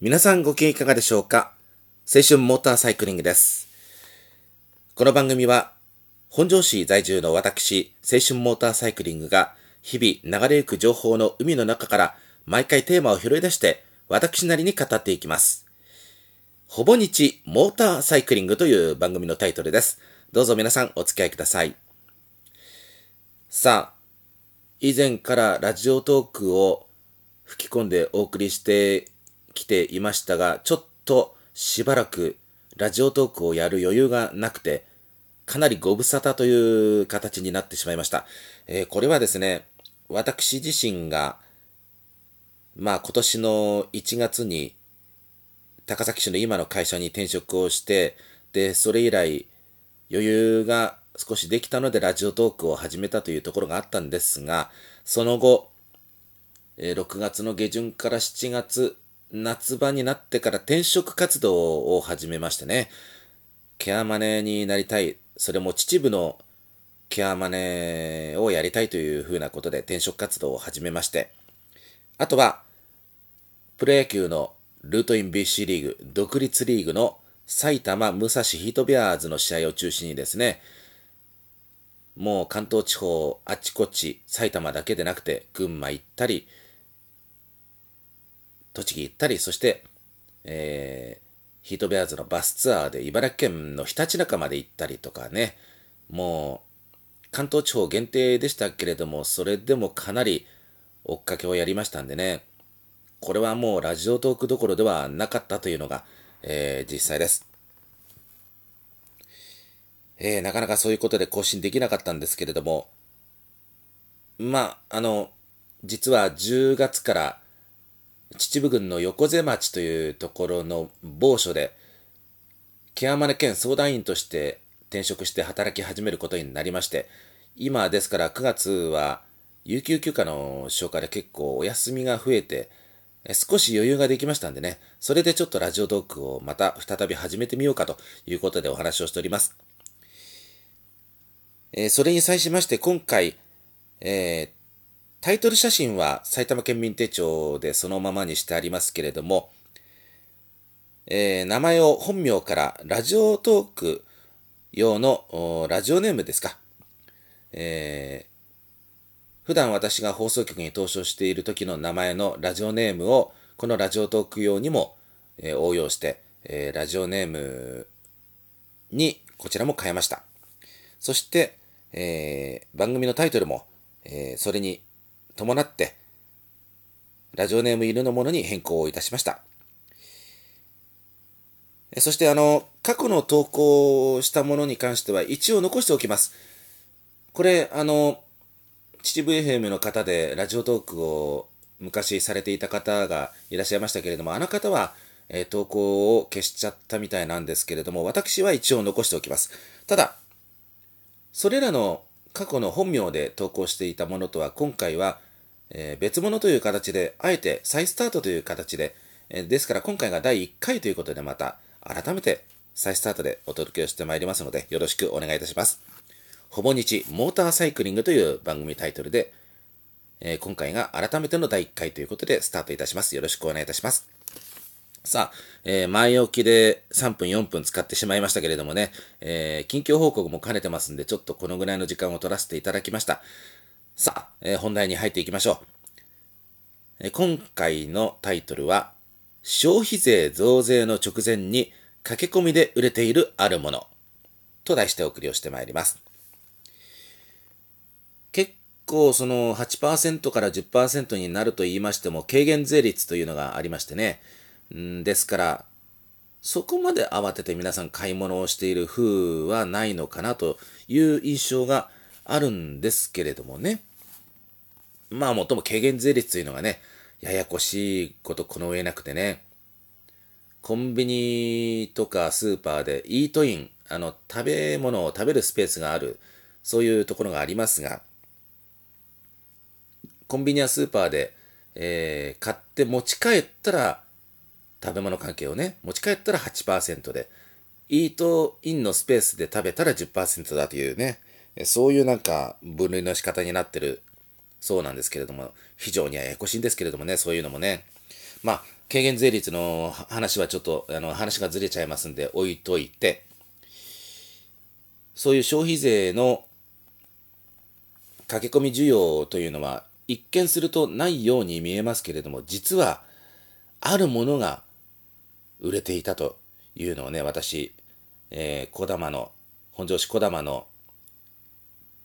皆さんご機嫌いかがでしょうか？青春モーターサイクリングです。この番組は、本庄市在住の私、青春モーターサイクリングが、日々流れゆく情報の海の中から、毎回テーマを拾い出して、私なりに語っていきます。ほぼ日モーターサイクリングという番組のタイトルです。どうぞ皆さんお付き合いください。さあ、以前からラジオトークを吹き込んでお送りしてきていましたが、ちょっとしばらくラジオトークをやる余裕がなくて、かなりご無沙汰という形になってしまいました。えーこれはですね、私自身が、まあ今年の1月に高崎市の今の会社に転職をして、で、それ以来余裕が少しできたのでラジオトークを始めたというところがあったんですが、その後、え6月の下旬から7月、夏場になってから転職活動を始めましてね、ケアマネになりたい、それも秩父のケアマネをやりたいというふうなことで転職活動を始めまして、あとは、プロ野球のルートイン BC リーグ、独立リーグの埼玉武蔵ヒートベアーズの試合を中心にですね、もう関東地方あちこち埼玉だけでなくて群馬行ったり栃木行ったりそして、えーヒートベアーズのバスツアーで茨城県のひたちなかまで行ったりとかね。もう関東地方限定でしたけれどもそれでもかなり追っかけをやりましたんでね。これはもうラジオトークどころではなかったというのが、えー実際です。えーなかなかそういうことで更新できなかったんですけれども、まあ、あの、実は10月から秩父郡の横瀬町というところの某所で、ケアマネ県相談員として転職して働き始めることになりまして、今ですから9月は有給休暇の消化で結構お休みが増えて、少し余裕ができましたんでね、それでちょっとラジオトークをまた再び始めてみようかということでお話をしております。えーそれに際しまして今回、えータイトル写真は埼玉県民手帳でそのままにしてありますけれども、えー名前を本名からラジオトーク用のラジオネームですか。えー普段私が放送局に登場している時の名前のラジオネームをこのラジオトーク用にも、えー応用して、えーラジオネームにこちらも変えました。そして、えー番組のタイトルも、えーそれに伴って、ラジオネーム犬のものに変更をいたしました。そして、あの、過去の投稿したものに関しては一応残しておきます。これ、あの、秩父 FM の方でラジオトークを昔されていた方がいらっしゃいましたけれども、あの方は、え投稿を消しちゃったみたいなんですけれども、私は一応残しておきます。ただ、それらの過去の本名で投稿していたものとは今回は、えー別物という形で、あえて再スタートという形で、えーですから今回が第1回ということでまた改めて再スタートでお届けをしてまいりますのでよろしくお願いいたします。ほぼ日モーターサイクリングという番組タイトルで、えー今回が改めての第1回ということでスタートいたします。よろしくお願いいたします。さあ、えー前置きで3分4分使ってしまいましたけれどもね、えー近況報告も兼ねてますんで、ちょっとこのぐらいの時間を取らせていただきました。さあ、えー本題に入っていきましょう。えー今回のタイトルは、消費税増税の直前に駆け込みで売れているあるものと題してお送りをしてまいります。結構その8%から10%になると言いましても軽減税率というのがありましてね。んですから、そこまで慌てて皆さん買い物をしている風はないのかなという印象があるんですけれどもね。まあもとも軽減税率というのがね、ややこしいことこの上なくてね。コンビニとかスーパーでイートイン、あの、食べ物を食べるスペースがある、そういうところがありますが、コンビニやスーパーで、えー買って持ち帰ったら、食べ物関係をね、持ち帰ったら8%で、イートインのスペースで食べたら10%だというね、そういうなんか分類の仕方になってるそうなんですけれども、非常にややこしいんですけれどもね、そういうのもね。まあ軽減税率の話はちょっと、あの、話がずれちゃいますんで置いといて、そういう消費税の駆け込み需要というのは、一見するとないように見えますけれども、実は、あるものが売れていたというのをね、私、えー、小玉の、本庄市小玉の、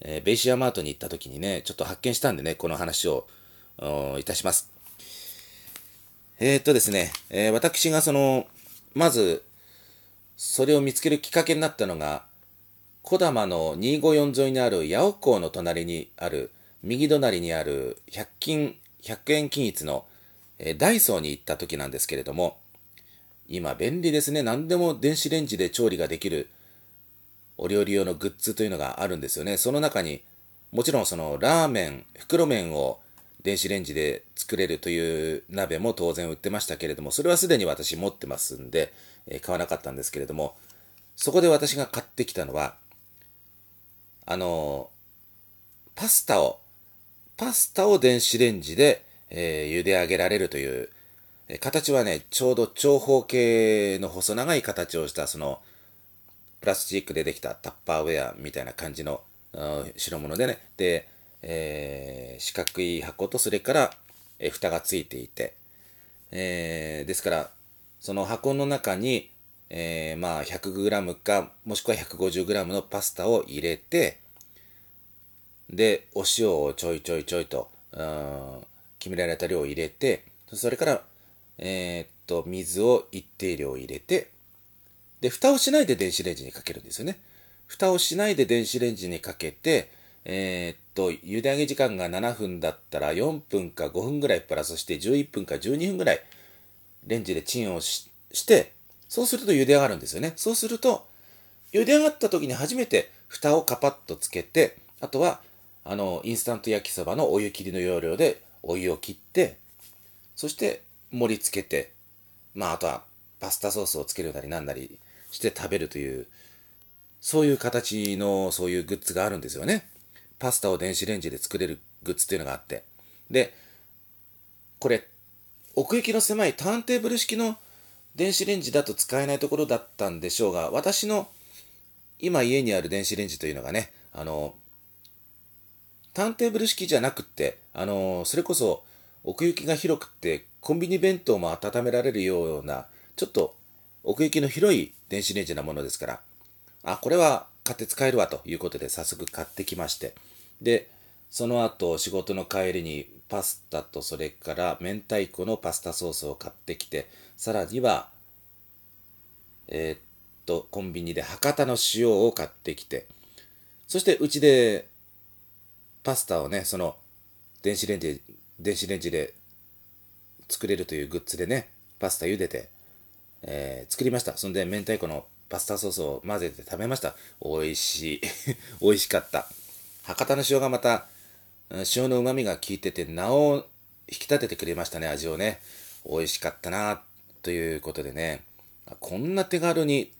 えー、ベイシアマートに行った時にね、ちょっと発見したんでね、この話をいたします。えー、っとですね、えー、私がその、まず、それを見つけるきっかけになったのが、小玉の254沿いにある八尾港の隣にある、右隣にある100均、100円均一の、えー、ダイソーに行った時なんですけれども、今便利ですね。何でも電子レンジで調理ができるお料理用のグッズというのがあるんですよね。その中に、もちろんそのラーメン、袋麺を電子レンジで作れるという鍋も当然売ってましたけれども、それはすでに私持ってますんで、え、買わなかったんですけれども、そこで私が買ってきたのは、あの、パスタを、パスタを電子レンジで、えー、茹で上げられるという、え、形はね、ちょうど長方形の細長い形をした、その、プラスチックでできたタッパーウェアみたいな感じの白物でね、で、えー、四角い箱とそれから、えー、蓋がついていて、えー、ですから、その箱の中に、えー、まあ 100g か、もしくは 150g のパスタを入れて、で、お塩をちょいちょいちょいと、決められた量を入れて、それから、えー、っと、水を一定量入れて、で、蓋をしないで電子レンジにかけるんですよね。蓋をしないで電子レンジにかけて、えー、っと、茹で上げ時間が7分だったら4分か5分ぐらいプラスして11分か12分ぐらいレンジでチンをして、そうすると茹で上がるんですよね。そうすると、茹で上がった時に初めて蓋をカパッとつけて、あとは、あの、インスタント焼きそばのお湯切りの要領でお湯を切って、そして盛り付けて、まあ、あとはパスタソースをつけるなりなんなりして食べるという、そういう形のそういうグッズがあるんですよね。パスタを電子レンジで作れるグッズっていうのがあって。で、これ、奥行きの狭いターンテーブル式の電子レンジだと使えないところだったんでしょうが、私の今家にある電子レンジというのがね、あの、ターンテーブル式じゃなくって、あの、それこそ奥行きが広くって、コンビニ弁当も温められるような、ちょっと奥行きの広い電子レンジなものですから、あ、これは買って使えるわということで早速買ってきまして。で、その後仕事の帰りにパスタとそれから明太子のパスタソースを買ってきて、さらには、えー、っと、コンビニで博多の塩を買ってきて、そしてうちでパスタをね、その電子レンジ、電子レンジで作れるというグッズでね、パスタ茹でて、えー、作りました。そんで明太子のパスタソースを混ぜて食べました。美味しい。美味しかった。博多の塩がまた、塩の旨味が効いてて、なお引き立ててくれましたね、味をね。美味しかったな、ということでね。こんな手軽に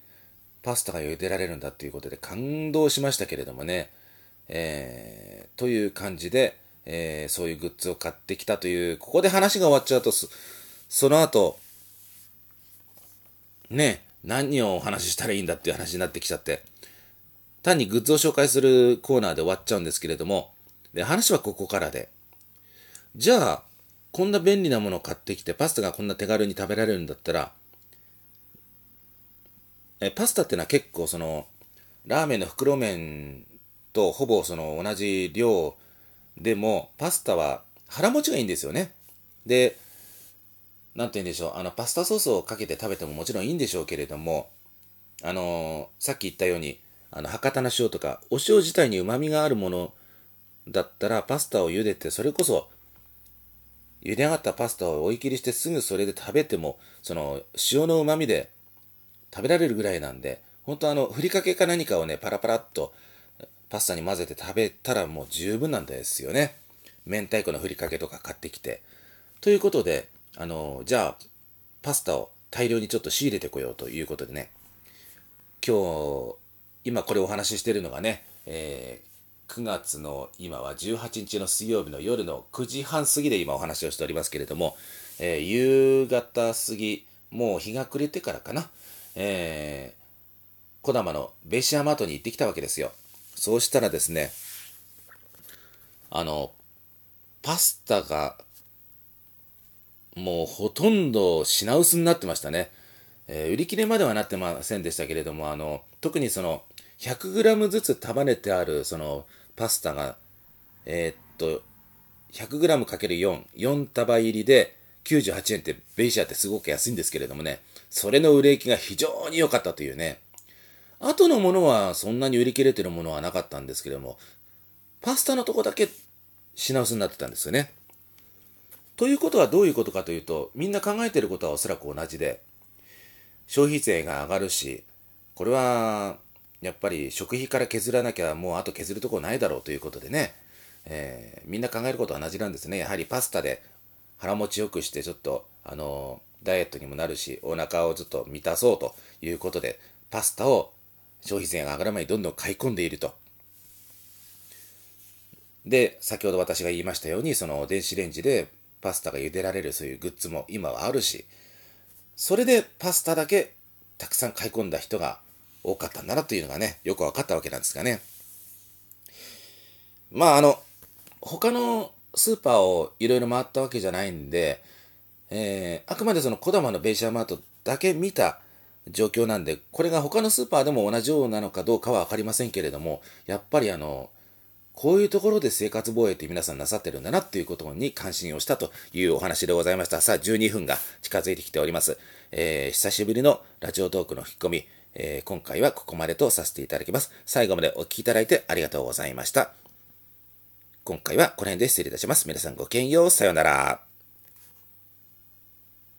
パスタが茹でられるんだということで感動しましたけれどもね。えー、という感じで、えー、そういうグッズを買ってきたという、ここで話が終わっちゃうと、その後、ね、何をお話ししたらいいんだっていう話になってきちゃって、単にグッズを紹介するコーナーで終わっちゃうんですけれども、で、話はここからで。じゃあ、こんな便利なものを買ってきて、パスタがこんな手軽に食べられるんだったら、え、パスタってのは結構その、ラーメンの袋麺とほぼその同じ量でも、パスタは腹持ちがいいんですよね。で、なんて言うんでしょう、あの、パスタソースをかけて食べてももちろんいいんでしょうけれども、あのさっき言ったように、あの、博多の塩とか、お塩自体に旨味があるものだったら、パスタを茹でて、それこそ、茹で上がったパスタを追い切りしてすぐそれで食べても、その、塩の旨味で食べられるぐらいなんで、本当あの、ふりかけか何かをね、パラパラっと、パスタに混ぜて食べたらもう十分なんですよね。明太子のふりかけとか買ってきて。ということで、あの、じゃあ、パスタを大量にちょっと仕入れてこようということでね、今日、今これお話ししてるのがね、えー、9月の今は18日の水曜日の夜の9時半過ぎで今お話をしておりますけれども、えー、夕方過ぎ、もう日が暮れてからかな、えー、小玉のベシアマートに行ってきたわけですよ。そうしたらですね、あの、パスタが、もうほとんど品薄になってましたね。えー、売り切れまではなってませんでしたけれども、あの、特にその、100g ずつ束ねてある、その、パスタが、えー、っと、100g×4、4束入りで98円ってベイシアってすごく安いんですけれどもね、それの売れ行きが非常に良かったというね、後のものはそんなに売り切れてるものはなかったんですけれども、パスタのとこだけ品薄になってたんですよね。ということはどういうことかというと、みんな考えてることはおそらく同じで、消費税が上がるし、これはやっぱり食費から削らなきゃもうあと削るとこないだろうということでね、えー、みんな考えることは同じなんですね。やはりパスタで腹持ちよくしてちょっと、あのダイエットにもなるし、お腹をちょっと満たそうということで、パスタを消費税が上がる前にどんどん買い込んでいると。で、先ほど私が言いましたように、その電子レンジでパスタが茹でられるそういうグッズも今はあるし、それでパスタだけたくさん買い込んだ人が多かったんだなというのがね、よく分かったわけなんですがね。まああの、他のスーパーをいろいろ回ったわけじゃないんで、えー、あくまでその小玉のベイシャーマートだけ見た状況なんで、これが他のスーパーでも同じようなのかどうかは分かりませんけれども、やっぱりあの、こういうところで生活防衛って皆さんなさってるんだなっていうことに関心をしたというお話でございました。さあ、12分が近づいてきております。えー、久しぶりのラジオトークの引き込み、えー、今回はここまでとさせていただきます。最後までお聴きいただいてありがとうございました。今回はこの辺で失礼いたします。皆さんごきげんよう。さようなら。